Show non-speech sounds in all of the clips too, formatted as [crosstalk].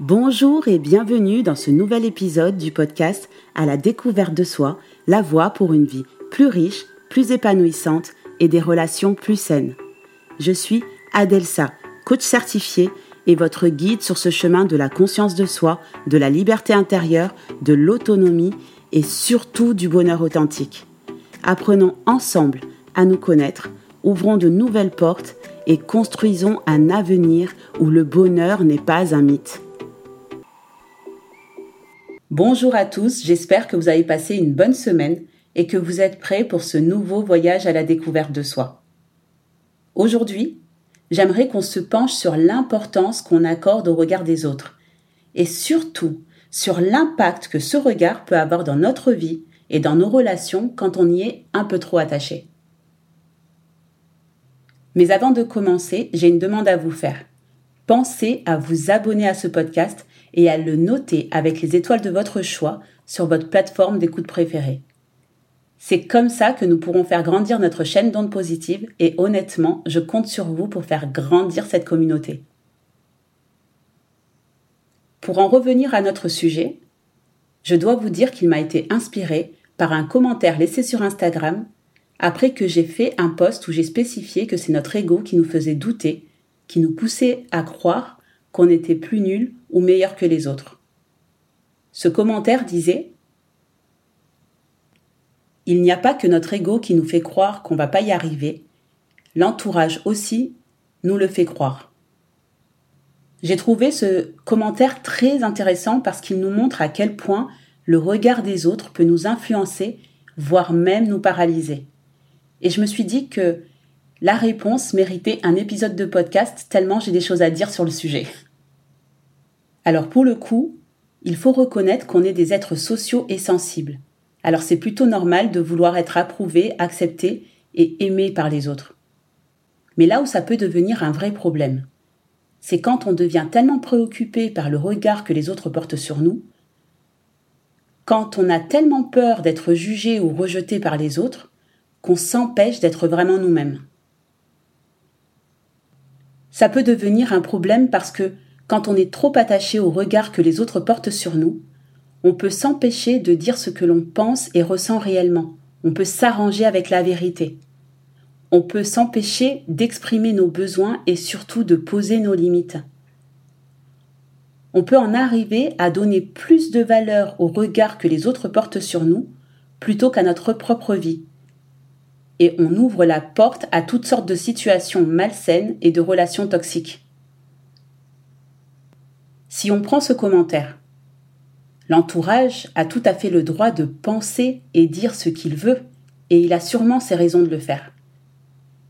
Bonjour et bienvenue dans ce nouvel épisode du podcast À la découverte de soi, la voie pour une vie plus riche, plus épanouissante et des relations plus saines. Je suis Adelsa, coach certifié et votre guide sur ce chemin de la conscience de soi, de la liberté intérieure, de l'autonomie et surtout du bonheur authentique. Apprenons ensemble à nous connaître, ouvrons de nouvelles portes et construisons un avenir où le bonheur n'est pas un mythe. Bonjour à tous, j'espère que vous avez passé une bonne semaine et que vous êtes prêts pour ce nouveau voyage à la découverte de soi. Aujourd'hui, j'aimerais qu'on se penche sur l'importance qu'on accorde au regard des autres et surtout sur l'impact que ce regard peut avoir dans notre vie et dans nos relations quand on y est un peu trop attaché. Mais avant de commencer, j'ai une demande à vous faire. Pensez à vous abonner à ce podcast et à le noter avec les étoiles de votre choix sur votre plateforme d'écoute préférée. C'est comme ça que nous pourrons faire grandir notre chaîne d'ondes positives et honnêtement, je compte sur vous pour faire grandir cette communauté. Pour en revenir à notre sujet, je dois vous dire qu'il m'a été inspiré par un commentaire laissé sur Instagram après que j'ai fait un post où j'ai spécifié que c'est notre ego qui nous faisait douter, qui nous poussait à croire qu'on était plus nul ou meilleur que les autres. Ce commentaire disait Il n'y a pas que notre ego qui nous fait croire qu'on va pas y arriver, l'entourage aussi nous le fait croire. J'ai trouvé ce commentaire très intéressant parce qu'il nous montre à quel point le regard des autres peut nous influencer, voire même nous paralyser. Et je me suis dit que la réponse méritait un épisode de podcast tellement j'ai des choses à dire sur le sujet. Alors pour le coup, il faut reconnaître qu'on est des êtres sociaux et sensibles. Alors c'est plutôt normal de vouloir être approuvé, accepté et aimé par les autres. Mais là où ça peut devenir un vrai problème, c'est quand on devient tellement préoccupé par le regard que les autres portent sur nous, quand on a tellement peur d'être jugé ou rejeté par les autres, qu'on s'empêche d'être vraiment nous-mêmes. Ça peut devenir un problème parce que quand on est trop attaché au regard que les autres portent sur nous, on peut s'empêcher de dire ce que l'on pense et ressent réellement. On peut s'arranger avec la vérité. On peut s'empêcher d'exprimer nos besoins et surtout de poser nos limites. On peut en arriver à donner plus de valeur au regard que les autres portent sur nous plutôt qu'à notre propre vie. Et on ouvre la porte à toutes sortes de situations malsaines et de relations toxiques. Si on prend ce commentaire, l'entourage a tout à fait le droit de penser et dire ce qu'il veut, et il a sûrement ses raisons de le faire.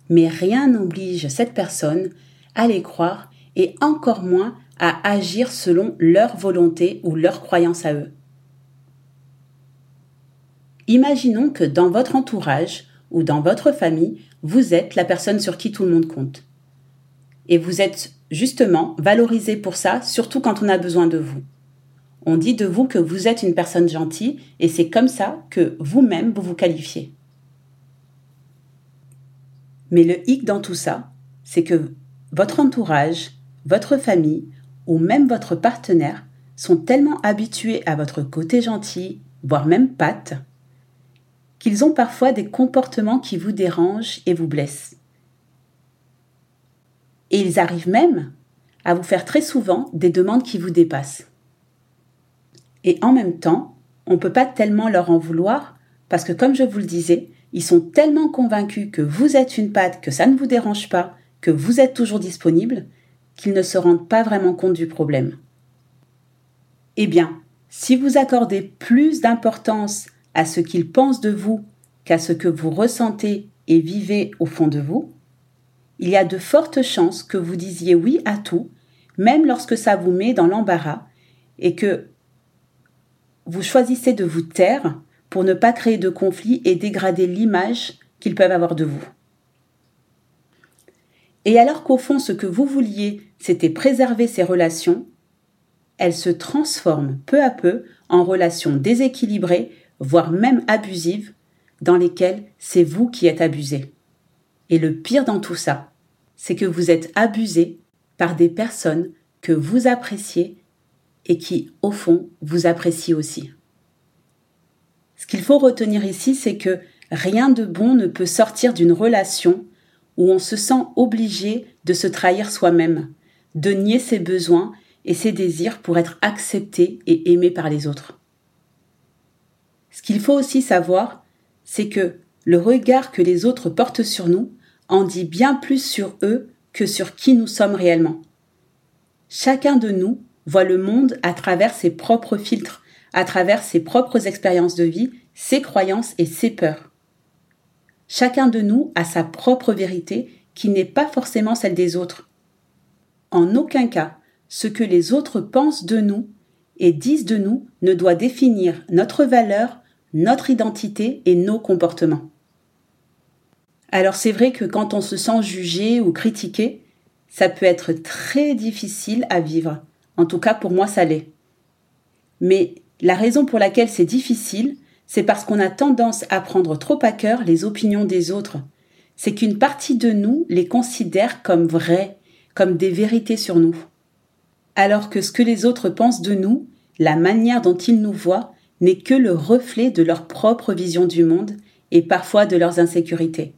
Mais rien n'oblige cette personne à les croire et encore moins à agir selon leur volonté ou leur croyance à eux. Imaginons que dans votre entourage ou dans votre famille, vous êtes la personne sur qui tout le monde compte. Et vous êtes justement valorisé pour ça, surtout quand on a besoin de vous. On dit de vous que vous êtes une personne gentille et c'est comme ça que vous-même vous vous qualifiez. Mais le hic dans tout ça, c'est que votre entourage, votre famille ou même votre partenaire sont tellement habitués à votre côté gentil, voire même pâte, qu'ils ont parfois des comportements qui vous dérangent et vous blessent. Et ils arrivent même à vous faire très souvent des demandes qui vous dépassent. Et en même temps, on ne peut pas tellement leur en vouloir parce que comme je vous le disais, ils sont tellement convaincus que vous êtes une patte, que ça ne vous dérange pas, que vous êtes toujours disponible, qu'ils ne se rendent pas vraiment compte du problème. Eh bien, si vous accordez plus d'importance à ce qu'ils pensent de vous qu'à ce que vous ressentez et vivez au fond de vous, il y a de fortes chances que vous disiez oui à tout, même lorsque ça vous met dans l'embarras, et que vous choisissez de vous taire pour ne pas créer de conflit et dégrader l'image qu'ils peuvent avoir de vous. Et alors qu'au fond, ce que vous vouliez, c'était préserver ces relations, elles se transforment peu à peu en relations déséquilibrées, voire même abusives, dans lesquelles c'est vous qui êtes abusé. Et le pire dans tout ça, c'est que vous êtes abusé par des personnes que vous appréciez et qui, au fond, vous apprécie aussi. Ce qu'il faut retenir ici, c'est que rien de bon ne peut sortir d'une relation où on se sent obligé de se trahir soi-même, de nier ses besoins et ses désirs pour être accepté et aimé par les autres. Ce qu'il faut aussi savoir, c'est que le regard que les autres portent sur nous en dit bien plus sur eux que sur qui nous sommes réellement. Chacun de nous voit le monde à travers ses propres filtres, à travers ses propres expériences de vie, ses croyances et ses peurs. Chacun de nous a sa propre vérité qui n'est pas forcément celle des autres. En aucun cas, ce que les autres pensent de nous et disent de nous ne doit définir notre valeur, notre identité et nos comportements. Alors c'est vrai que quand on se sent jugé ou critiqué, ça peut être très difficile à vivre. En tout cas, pour moi, ça l'est. Mais la raison pour laquelle c'est difficile, c'est parce qu'on a tendance à prendre trop à cœur les opinions des autres. C'est qu'une partie de nous les considère comme vraies, comme des vérités sur nous. Alors que ce que les autres pensent de nous, la manière dont ils nous voient, n'est que le reflet de leur propre vision du monde et parfois de leurs insécurités.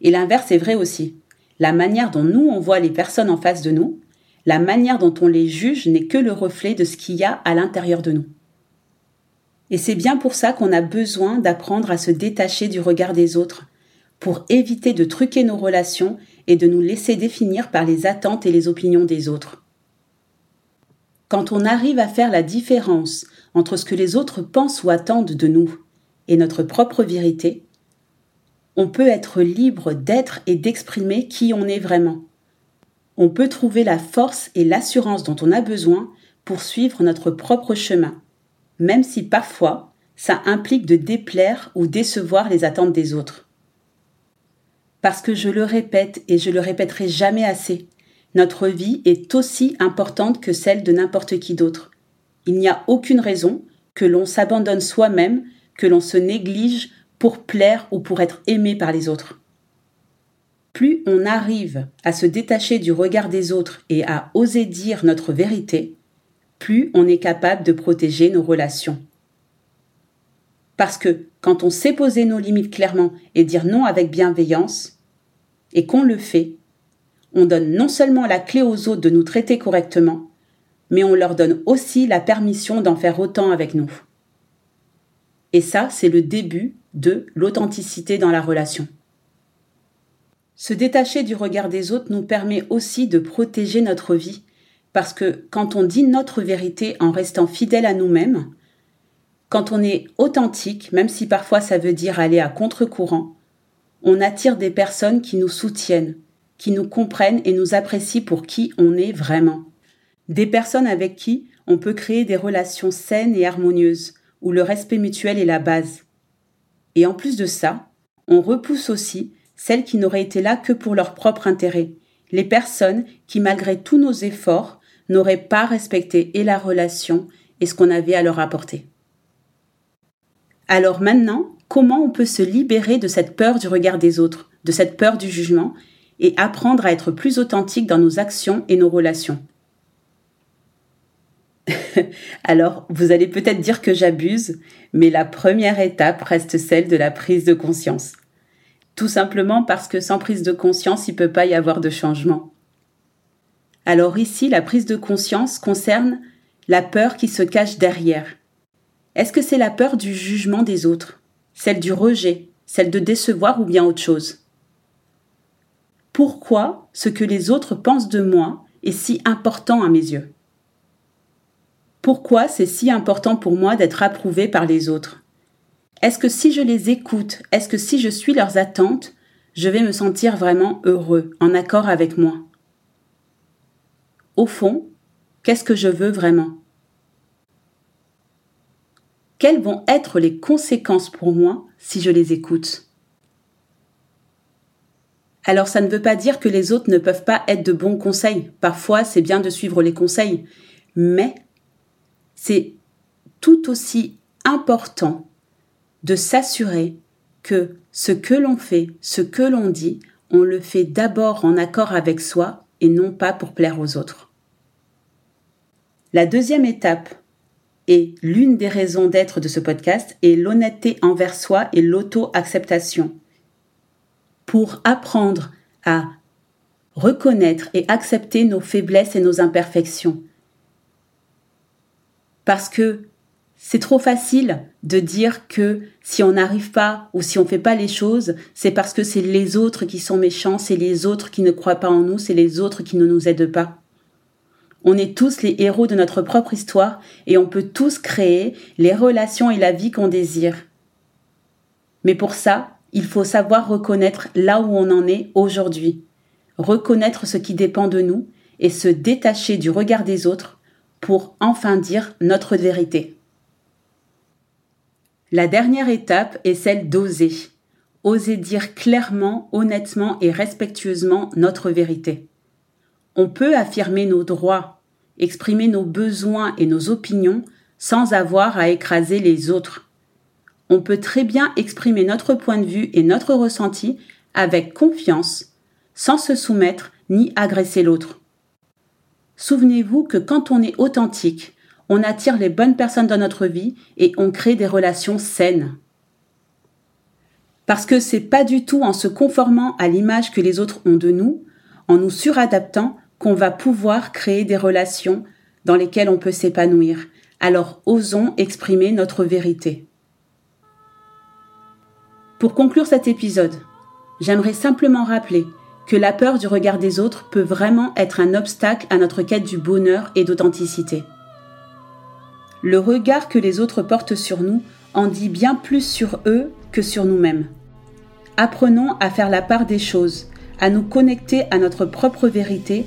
Et l'inverse est vrai aussi. La manière dont nous on voit les personnes en face de nous, la manière dont on les juge n'est que le reflet de ce qu'il y a à l'intérieur de nous. Et c'est bien pour ça qu'on a besoin d'apprendre à se détacher du regard des autres, pour éviter de truquer nos relations et de nous laisser définir par les attentes et les opinions des autres. Quand on arrive à faire la différence entre ce que les autres pensent ou attendent de nous et notre propre vérité, on peut être libre d'être et d'exprimer qui on est vraiment on peut trouver la force et l'assurance dont on a besoin pour suivre notre propre chemin, même si parfois ça implique de déplaire ou décevoir les attentes des autres. Parce que je le répète et je le répéterai jamais assez, notre vie est aussi importante que celle de n'importe qui d'autre. Il n'y a aucune raison que l'on s'abandonne soi-même, que l'on se néglige pour plaire ou pour être aimé par les autres plus on arrive à se détacher du regard des autres et à oser dire notre vérité, plus on est capable de protéger nos relations. Parce que quand on sait poser nos limites clairement et dire non avec bienveillance, et qu'on le fait, on donne non seulement la clé aux autres de nous traiter correctement, mais on leur donne aussi la permission d'en faire autant avec nous. Et ça, c'est le début de l'authenticité dans la relation. Se détacher du regard des autres nous permet aussi de protéger notre vie, parce que quand on dit notre vérité en restant fidèle à nous-mêmes, quand on est authentique, même si parfois ça veut dire aller à contre-courant, on attire des personnes qui nous soutiennent, qui nous comprennent et nous apprécient pour qui on est vraiment. Des personnes avec qui on peut créer des relations saines et harmonieuses, où le respect mutuel est la base. Et en plus de ça, on repousse aussi celles qui n'auraient été là que pour leur propre intérêt, les personnes qui, malgré tous nos efforts, n'auraient pas respecté et la relation et ce qu'on avait à leur apporter. Alors maintenant, comment on peut se libérer de cette peur du regard des autres, de cette peur du jugement, et apprendre à être plus authentique dans nos actions et nos relations? [laughs] Alors, vous allez peut-être dire que j'abuse, mais la première étape reste celle de la prise de conscience. Tout simplement parce que sans prise de conscience, il ne peut pas y avoir de changement. Alors ici, la prise de conscience concerne la peur qui se cache derrière. Est-ce que c'est la peur du jugement des autres, celle du rejet, celle de décevoir ou bien autre chose? Pourquoi ce que les autres pensent de moi est si important à mes yeux? Pourquoi c'est si important pour moi d'être approuvé par les autres? Est-ce que si je les écoute, est-ce que si je suis leurs attentes, je vais me sentir vraiment heureux, en accord avec moi? Au fond, qu'est-ce que je veux vraiment? Quelles vont être les conséquences pour moi si je les écoute? Alors ça ne veut pas dire que les autres ne peuvent pas être de bons conseils. Parfois c'est bien de suivre les conseils. Mais c'est tout aussi important de s'assurer que ce que l'on fait, ce que l'on dit, on le fait d'abord en accord avec soi et non pas pour plaire aux autres. La deuxième étape et l'une des raisons d'être de ce podcast est l'honnêteté envers soi et l'auto-acceptation. Pour apprendre à reconnaître et accepter nos faiblesses et nos imperfections. Parce que c'est trop facile de dire que si on n'arrive pas ou si on fait pas les choses, c'est parce que c'est les autres qui sont méchants, c'est les autres qui ne croient pas en nous, c'est les autres qui ne nous aident pas. On est tous les héros de notre propre histoire et on peut tous créer les relations et la vie qu'on désire. Mais pour ça, il faut savoir reconnaître là où on en est aujourd'hui, reconnaître ce qui dépend de nous et se détacher du regard des autres pour enfin dire notre vérité. La dernière étape est celle d'oser. Oser dire clairement, honnêtement et respectueusement notre vérité. On peut affirmer nos droits, exprimer nos besoins et nos opinions sans avoir à écraser les autres. On peut très bien exprimer notre point de vue et notre ressenti avec confiance, sans se soumettre ni agresser l'autre. Souvenez-vous que quand on est authentique, on attire les bonnes personnes dans notre vie et on crée des relations saines. Parce que c'est pas du tout en se conformant à l'image que les autres ont de nous, en nous suradaptant, qu'on va pouvoir créer des relations dans lesquelles on peut s'épanouir. Alors osons exprimer notre vérité. Pour conclure cet épisode, j'aimerais simplement rappeler que la peur du regard des autres peut vraiment être un obstacle à notre quête du bonheur et d'authenticité. Le regard que les autres portent sur nous en dit bien plus sur eux que sur nous-mêmes. Apprenons à faire la part des choses, à nous connecter à notre propre vérité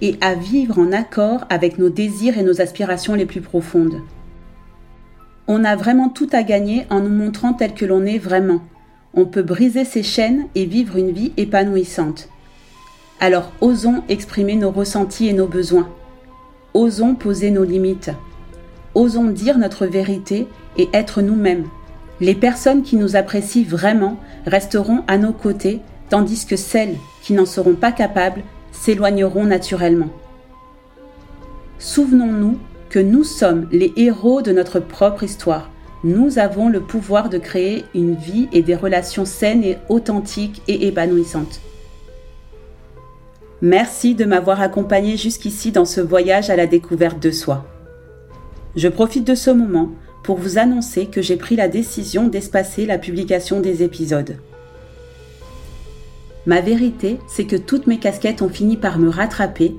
et à vivre en accord avec nos désirs et nos aspirations les plus profondes. On a vraiment tout à gagner en nous montrant tel que l'on est vraiment. On peut briser ses chaînes et vivre une vie épanouissante. Alors osons exprimer nos ressentis et nos besoins. Osons poser nos limites. Osons dire notre vérité et être nous-mêmes. Les personnes qui nous apprécient vraiment resteront à nos côtés, tandis que celles qui n'en seront pas capables s'éloigneront naturellement. Souvenons-nous que nous sommes les héros de notre propre histoire. Nous avons le pouvoir de créer une vie et des relations saines et authentiques et épanouissantes. Merci de m'avoir accompagné jusqu'ici dans ce voyage à la découverte de soi. Je profite de ce moment pour vous annoncer que j'ai pris la décision d'espacer la publication des épisodes. Ma vérité, c'est que toutes mes casquettes ont fini par me rattraper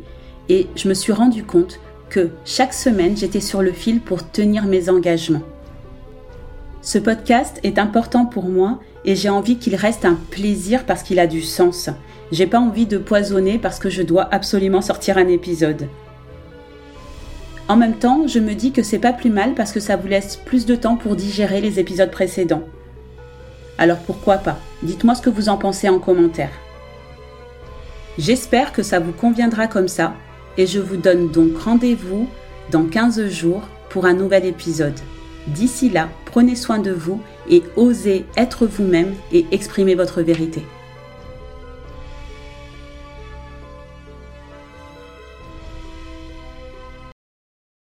et je me suis rendu compte que chaque semaine j'étais sur le fil pour tenir mes engagements. Ce podcast est important pour moi et j'ai envie qu'il reste un plaisir parce qu'il a du sens. J'ai pas envie de poisonner parce que je dois absolument sortir un épisode. En même temps, je me dis que c'est pas plus mal parce que ça vous laisse plus de temps pour digérer les épisodes précédents. Alors pourquoi pas? Dites-moi ce que vous en pensez en commentaire. J'espère que ça vous conviendra comme ça et je vous donne donc rendez-vous dans 15 jours pour un nouvel épisode. D'ici là, prenez soin de vous et osez être vous-même et exprimer votre vérité.